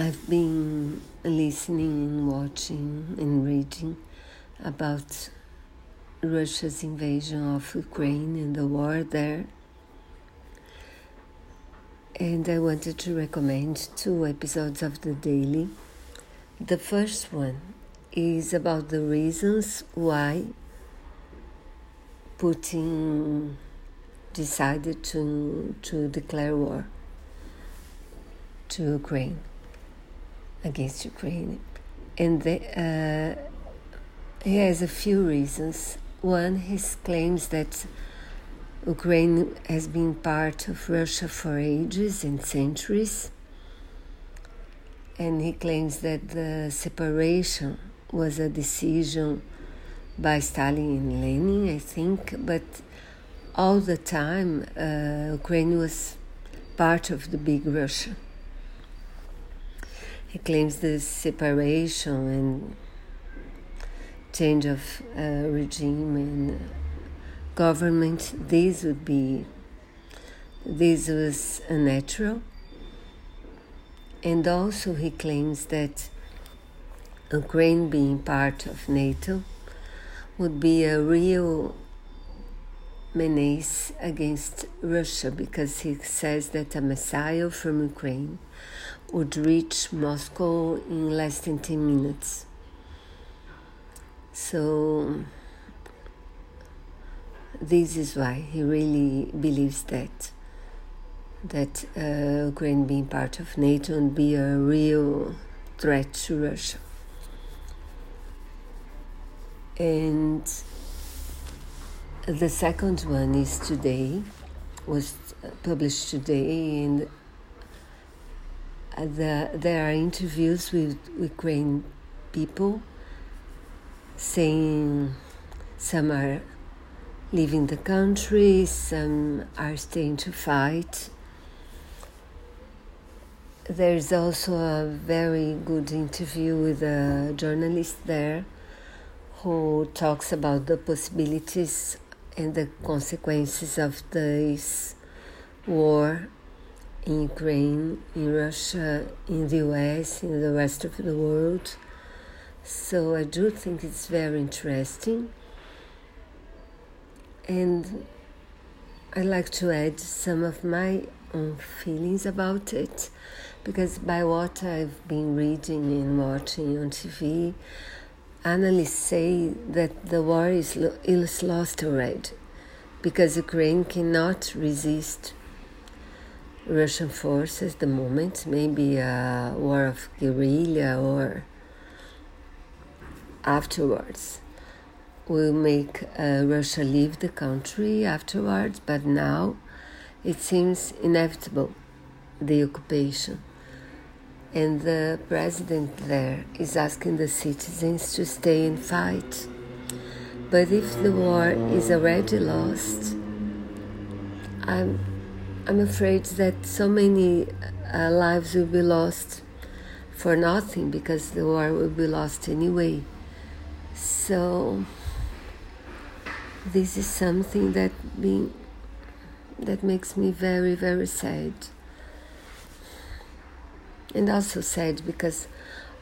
I've been listening, and watching, and reading about Russia's invasion of Ukraine and the war there. And I wanted to recommend two episodes of the Daily. The first one is about the reasons why Putin decided to, to declare war to Ukraine against Ukraine. And the, uh, he has a few reasons. One, he claims that Ukraine has been part of Russia for ages and centuries. And he claims that the separation was a decision by Stalin and Lenin, I think, but all the time uh, Ukraine was part of the big Russia. He claims the separation and change of uh, regime and government. This would be this was unnatural, and also he claims that Ukraine being part of NATO would be a real against Russia because he says that a missile from Ukraine would reach Moscow in less than 10 minutes. So, this is why he really believes that that uh, Ukraine being part of NATO would be a real threat to Russia. And the second one is today, was published today, and uh, the, there are interviews with Ukraine people saying some are leaving the country, some are staying to fight. There's also a very good interview with a journalist there who talks about the possibilities and the consequences of this war in Ukraine, in Russia, in the US, in the rest of the world. So I do think it's very interesting. And I'd like to add some of my own feelings about it because by what I've been reading and watching on TV, analysts say that the war is, is lost already because Ukraine cannot resist Russian forces at the moment, maybe a war of guerrilla or afterwards. Will make uh, Russia leave the country afterwards, but now it seems inevitable the occupation. And the president there is asking the citizens to stay and fight. But if the war is already lost, I'm I'm afraid that so many uh, lives will be lost for nothing because the war will be lost anyway. So this is something that being that makes me very very sad. And also sad because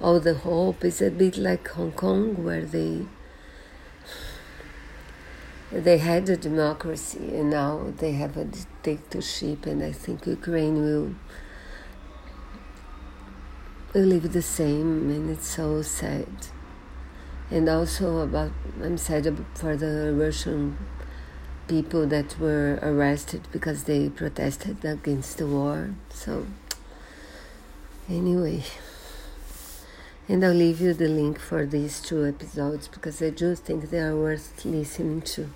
all the hope is a bit like Hong Kong where they they had a democracy and now they have a dictatorship and i think ukraine will will live the same and it's so sad. And also about i'm sad for the russian people that were arrested because they protested against the war so anyway and I'll leave you the link for these two episodes because I do think they are worth listening to.